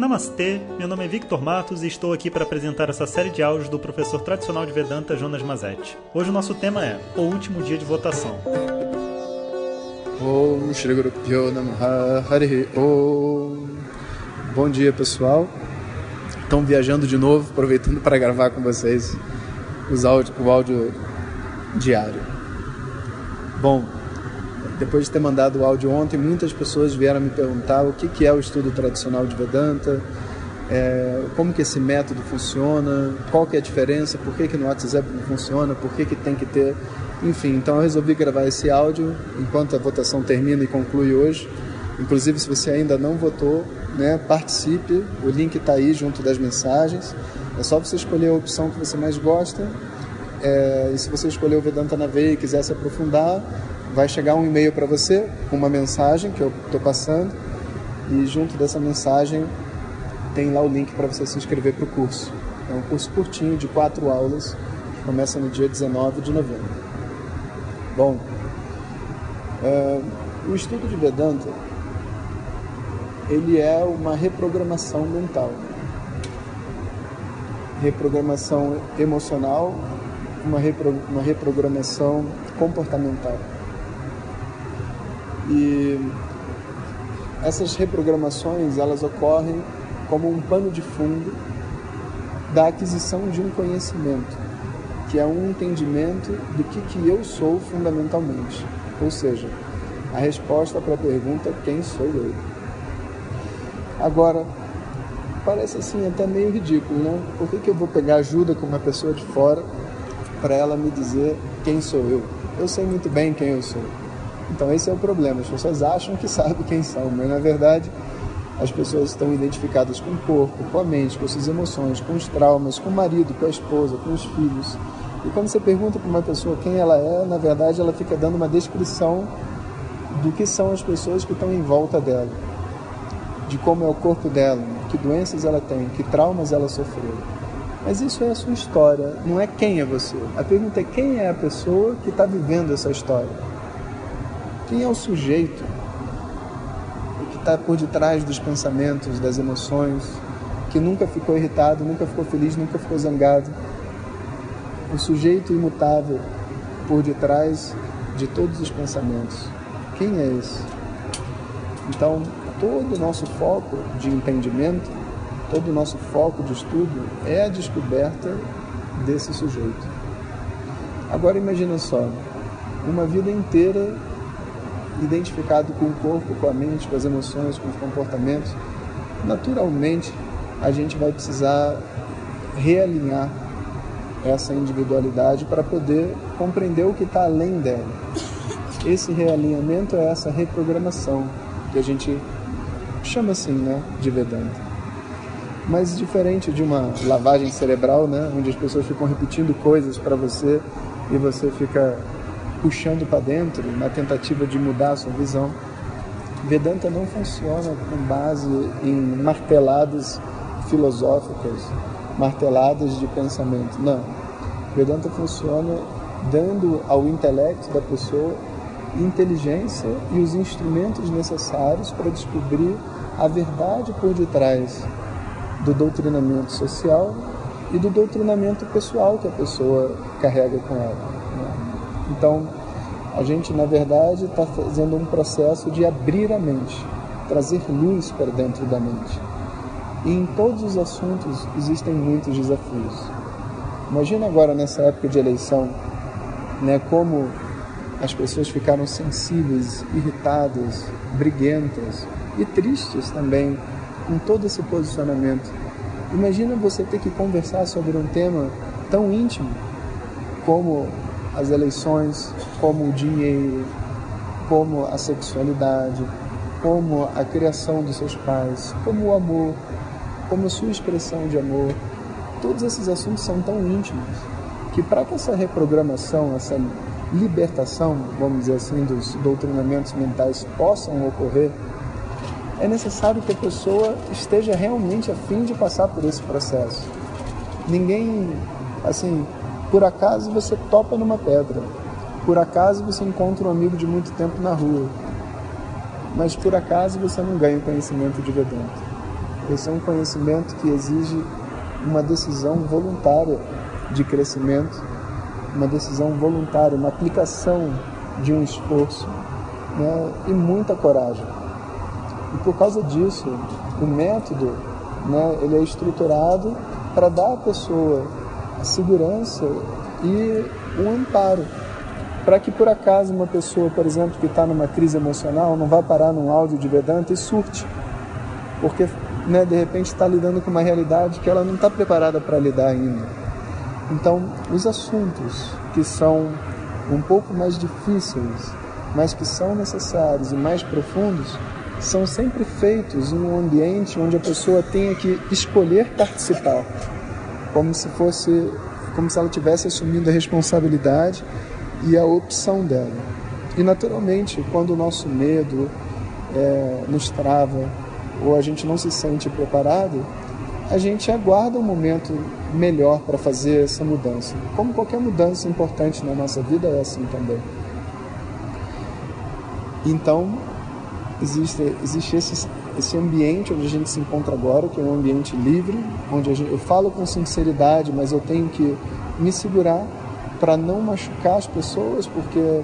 Namastê, meu nome é Victor Matos e estou aqui para apresentar essa série de áudios do professor tradicional de Vedanta Jonas Mazetti. Hoje o nosso tema é O Último Dia de Votação. Shri Guru Om Bom dia pessoal, estão viajando de novo, aproveitando para gravar com vocês os áudio, o áudio diário. Bom, depois de ter mandado o áudio ontem, muitas pessoas vieram me perguntar o que, que é o estudo tradicional de Vedanta, é, como que esse método funciona, qual que é a diferença, por que, que no WhatsApp não funciona, por que, que tem que ter... Enfim, então eu resolvi gravar esse áudio enquanto a votação termina e conclui hoje. Inclusive, se você ainda não votou, né, participe, o link está aí junto das mensagens. É só você escolher a opção que você mais gosta. É, e se você escolher o Vedanta na veia e quiser se aprofundar, vai chegar um e-mail para você com uma mensagem que eu estou passando e junto dessa mensagem tem lá o link para você se inscrever para o curso. É um curso curtinho de quatro aulas que começa no dia 19 de novembro. Bom, uh, o estudo de Vedanta ele é uma reprogramação mental, reprogramação emocional, uma, repro, uma reprogramação comportamental. E essas reprogramações elas ocorrem como um pano de fundo da aquisição de um conhecimento, que é um entendimento do que, que eu sou fundamentalmente. Ou seja, a resposta para a pergunta quem sou eu. Agora, parece assim até meio ridículo, né? Por que, que eu vou pegar ajuda com uma pessoa de fora para ela me dizer quem sou eu? Eu sei muito bem quem eu sou. Então esse é o problema. As pessoas acham que sabem quem são, mas na verdade as pessoas estão identificadas com o corpo, com a mente, com as suas emoções, com os traumas, com o marido, com a esposa, com os filhos. E quando você pergunta para uma pessoa quem ela é, na verdade ela fica dando uma descrição do que são as pessoas que estão em volta dela, de como é o corpo dela, que doenças ela tem, que traumas ela sofreu. Mas isso é a sua história, não é quem é você. A pergunta é quem é a pessoa que está vivendo essa história. Quem é o sujeito que está por detrás dos pensamentos, das emoções, que nunca ficou irritado, nunca ficou feliz, nunca ficou zangado? O sujeito imutável por detrás de todos os pensamentos. Quem é esse? Então, todo o nosso foco de entendimento, todo o nosso foco de estudo é a descoberta desse sujeito. Agora imagina só, uma vida inteira identificado com o corpo, com a mente, com as emoções, com os comportamentos, naturalmente a gente vai precisar realinhar essa individualidade para poder compreender o que está além dela. Esse realinhamento é essa reprogramação que a gente chama assim, né, de Vedanta. Mas diferente de uma lavagem cerebral, né, onde as pessoas ficam repetindo coisas para você e você fica puxando para dentro na tentativa de mudar a sua visão. Vedanta não funciona com base em marteladas filosóficas, marteladas de pensamento. Não. Vedanta funciona dando ao intelecto da pessoa inteligência e os instrumentos necessários para descobrir a verdade por detrás do doutrinamento social e do doutrinamento pessoal que a pessoa carrega com ela. Então, a gente, na verdade, está fazendo um processo de abrir a mente, trazer luz para dentro da mente. E em todos os assuntos existem muitos desafios. Imagina agora nessa época de eleição, né, como as pessoas ficaram sensíveis, irritadas, briguentas e tristes também com todo esse posicionamento. Imagina você ter que conversar sobre um tema tão íntimo como as eleições, como o dinheiro, como a sexualidade, como a criação dos seus pais, como o amor, como a sua expressão de amor. Todos esses assuntos são tão íntimos que para que essa reprogramação, essa libertação, vamos dizer assim, dos doutrinamentos mentais possam ocorrer, é necessário que a pessoa esteja realmente a fim de passar por esse processo. Ninguém, assim, por acaso você topa numa pedra. Por acaso você encontra um amigo de muito tempo na rua. Mas por acaso você não ganha conhecimento de Vedanta. Esse é um conhecimento que exige uma decisão voluntária de crescimento, uma decisão voluntária, uma aplicação de um esforço né, e muita coragem. E por causa disso, o método né, ele é estruturado para dar à pessoa segurança e um amparo. Para que por acaso uma pessoa, por exemplo, que está numa crise emocional, não vá parar num áudio de Vedanta e surte. Porque né, de repente está lidando com uma realidade que ela não está preparada para lidar ainda. Então, os assuntos que são um pouco mais difíceis, mas que são necessários e mais profundos, são sempre feitos em um ambiente onde a pessoa tenha que escolher participar, como se fosse, como se ela tivesse assumindo a responsabilidade e a opção dela. E naturalmente, quando o nosso medo é, nos trava ou a gente não se sente preparado, a gente aguarda um momento melhor para fazer essa mudança. Como qualquer mudança importante na nossa vida é assim também. Então, existe, existe esse, esse ambiente onde a gente se encontra agora, que é um ambiente livre, onde gente, eu falo com sinceridade, mas eu tenho que me segurar para não machucar as pessoas, porque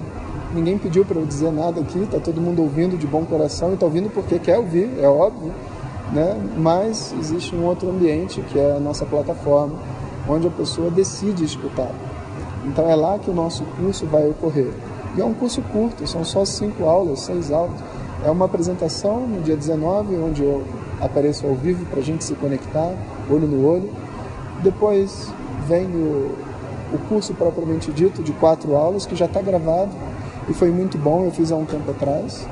ninguém pediu para eu dizer nada aqui, está todo mundo ouvindo de bom coração e está ouvindo porque quer ouvir, é óbvio, né? mas existe um outro ambiente, que é a nossa plataforma, onde a pessoa decide escutar. Então é lá que o nosso curso vai ocorrer. E é um curso curto, são só cinco aulas, seis aulas. É uma apresentação no dia 19, onde eu apareço ao vivo para a gente se conectar, olho no olho. Depois vem o, o curso propriamente dito, de quatro aulas, que já está gravado e foi muito bom, eu fiz há um tempo atrás.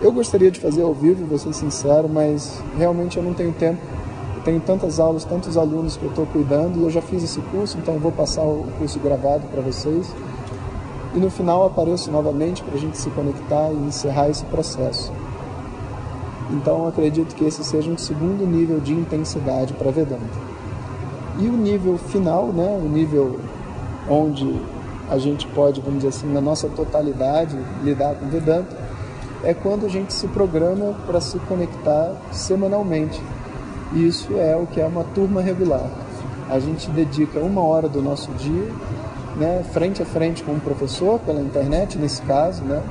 Eu gostaria de fazer ao vivo, vou ser sincero, mas realmente eu não tenho tempo. Eu tenho tantas aulas, tantos alunos que eu estou cuidando e eu já fiz esse curso, então eu vou passar o curso gravado para vocês. E no final apareço novamente para a gente se conectar e encerrar esse processo. Então acredito que esse seja um segundo nível de intensidade para Vedanta. E o nível final, né, o nível onde a gente pode, vamos dizer assim, na nossa totalidade, lidar com Vedanta, é quando a gente se programa para se conectar semanalmente. Isso é o que é uma turma regular. A gente dedica uma hora do nosso dia, né, frente a frente com um professor, pela internet, nesse caso, né,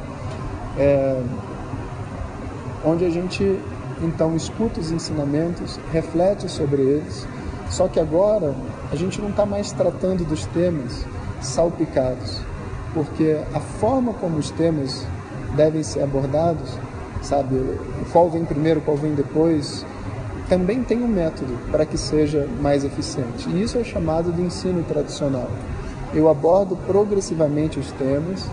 é, onde a gente então escuta os ensinamentos, reflete sobre eles, só que agora a gente não está mais tratando dos temas salpicados, porque a forma como os temas devem ser abordados, sabe, qual vem primeiro, qual vem depois, também tem um método para que seja mais eficiente. E isso é chamado de ensino tradicional. Eu abordo progressivamente os temas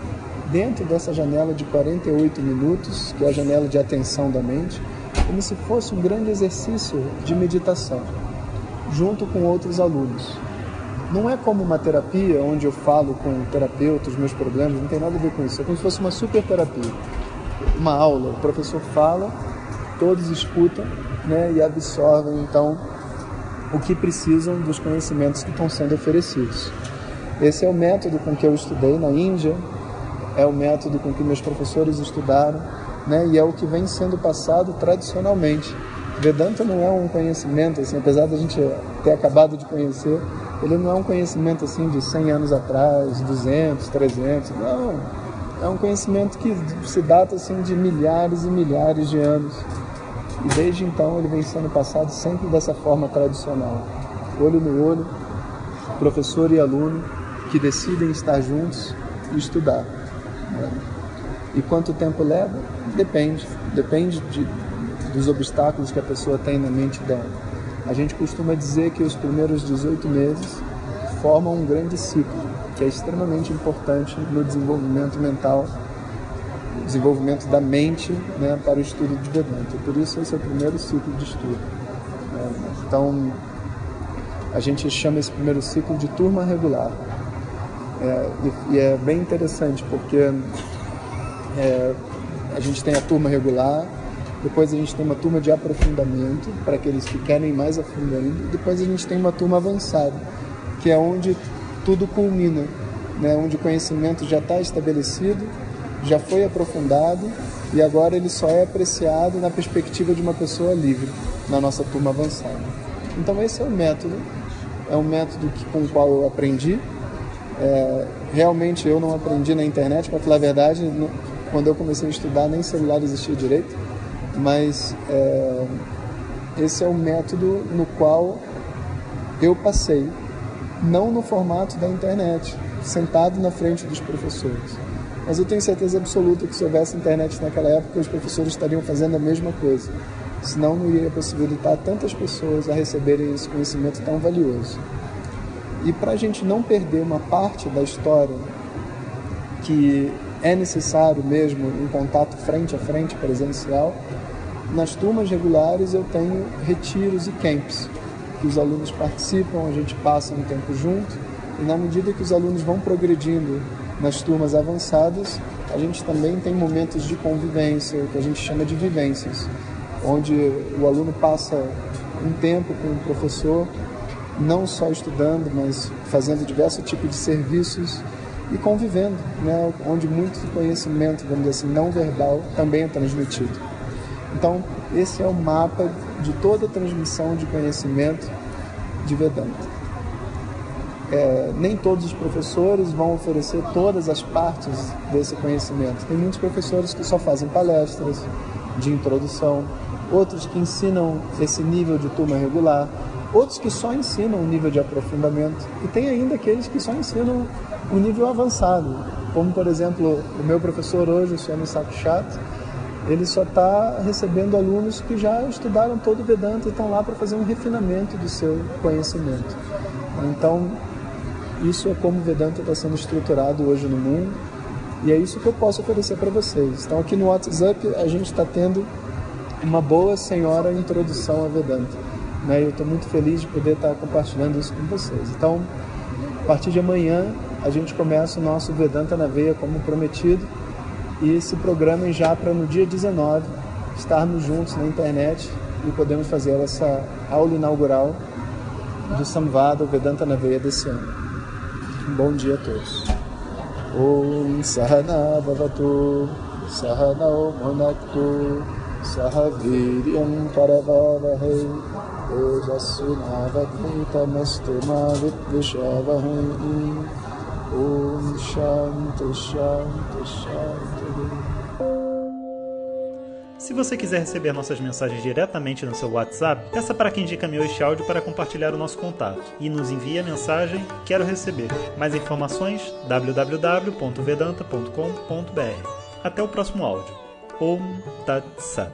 dentro dessa janela de 48 minutos, que é a janela de atenção da mente, como se fosse um grande exercício de meditação, junto com outros alunos. Não é como uma terapia onde eu falo com o terapeuta os meus problemas, não tem nada a ver com isso. É como se fosse uma super terapia. Uma aula, o professor fala, todos escutam né, e absorvem então o que precisam dos conhecimentos que estão sendo oferecidos. Esse é o método com que eu estudei na Índia, é o método com que meus professores estudaram, né, e é o que vem sendo passado tradicionalmente. Vedanta não é um conhecimento, assim, apesar da gente ter acabado de conhecer, ele não é um conhecimento assim de 100 anos atrás, 200, 300, não. É um conhecimento que se data assim de milhares e milhares de anos. E desde então ele vem sendo passado sempre dessa forma tradicional. Olho no olho, professor e aluno que decidem estar juntos e estudar. E quanto tempo leva? Depende. Depende de, dos obstáculos que a pessoa tem na mente dela. A gente costuma dizer que os primeiros 18 meses formam um grande ciclo, que é extremamente importante no desenvolvimento mental, desenvolvimento da mente né, para o estudo de Vedanta. Por isso, esse é o primeiro ciclo de estudo. Então, a gente chama esse primeiro ciclo de turma regular. É, e, e, é bem interessante porque é, a gente tem a turma regular, depois a gente tem uma turma de aprofundamento, para aqueles que querem mais a fundo ainda. Depois a gente tem uma turma avançada, que é onde tudo culmina, né? onde o conhecimento já está estabelecido já foi aprofundado e agora ele só é apreciado na perspectiva de uma pessoa livre na nossa turma avançada. Então esse é o método, é um método que, com o qual eu aprendi. É, realmente eu não aprendi na internet, para falar a verdade, quando eu comecei a estudar nem celular existia direito, mas é, esse é o método no qual eu passei, não no formato da internet, sentado na frente dos professores. Mas eu tenho certeza absoluta que se houvesse internet naquela época, os professores estariam fazendo a mesma coisa. Senão não iria possibilitar tantas pessoas a receberem esse conhecimento tão valioso. E para a gente não perder uma parte da história que é necessário mesmo em contato frente a frente presencial, nas turmas regulares eu tenho retiros e camps, que os alunos participam, a gente passa um tempo junto, e na medida que os alunos vão progredindo nas turmas avançadas, a gente também tem momentos de convivência, que a gente chama de vivências, onde o aluno passa um tempo com o professor, não só estudando, mas fazendo diversos tipos de serviços e convivendo, né? onde muito conhecimento, vamos dizer assim, não verbal também é transmitido. Então, esse é o mapa de toda a transmissão de conhecimento de Vedanta. É, nem todos os professores vão oferecer todas as partes desse conhecimento. Tem muitos professores que só fazem palestras de introdução, outros que ensinam esse nível de turma regular, outros que só ensinam o nível de aprofundamento, e tem ainda aqueles que só ensinam o nível avançado, como por exemplo o meu professor hoje, o Swami Sakchat, ele só está recebendo alunos que já estudaram todo o Vedanta e estão lá para fazer um refinamento do seu conhecimento. Então, isso é como o Vedanta está sendo estruturado hoje no mundo e é isso que eu posso oferecer para vocês. Então, aqui no WhatsApp, a gente está tendo uma boa senhora introdução a Vedanta. Né? Eu estou muito feliz de poder estar compartilhando isso com vocês. Então, a partir de amanhã, a gente começa o nosso Vedanta na Veia como prometido e se programem já para no dia 19 estarmos juntos na internet e podemos fazer essa aula inaugural do Samvada Vedanta na Veia desse ano. Um bom dia a todos. Om Sahana Bhavatu Sahana Munaktu Sahaviryam Paravavahai Om Shanti Shanti Shanti se você quiser receber nossas mensagens diretamente no seu WhatsApp, peça para quem indica meu este áudio para compartilhar o nosso contato e nos envie a mensagem Quero receber. Mais informações www.vedanta.com.br. Até o próximo áudio. Om Tat Sat.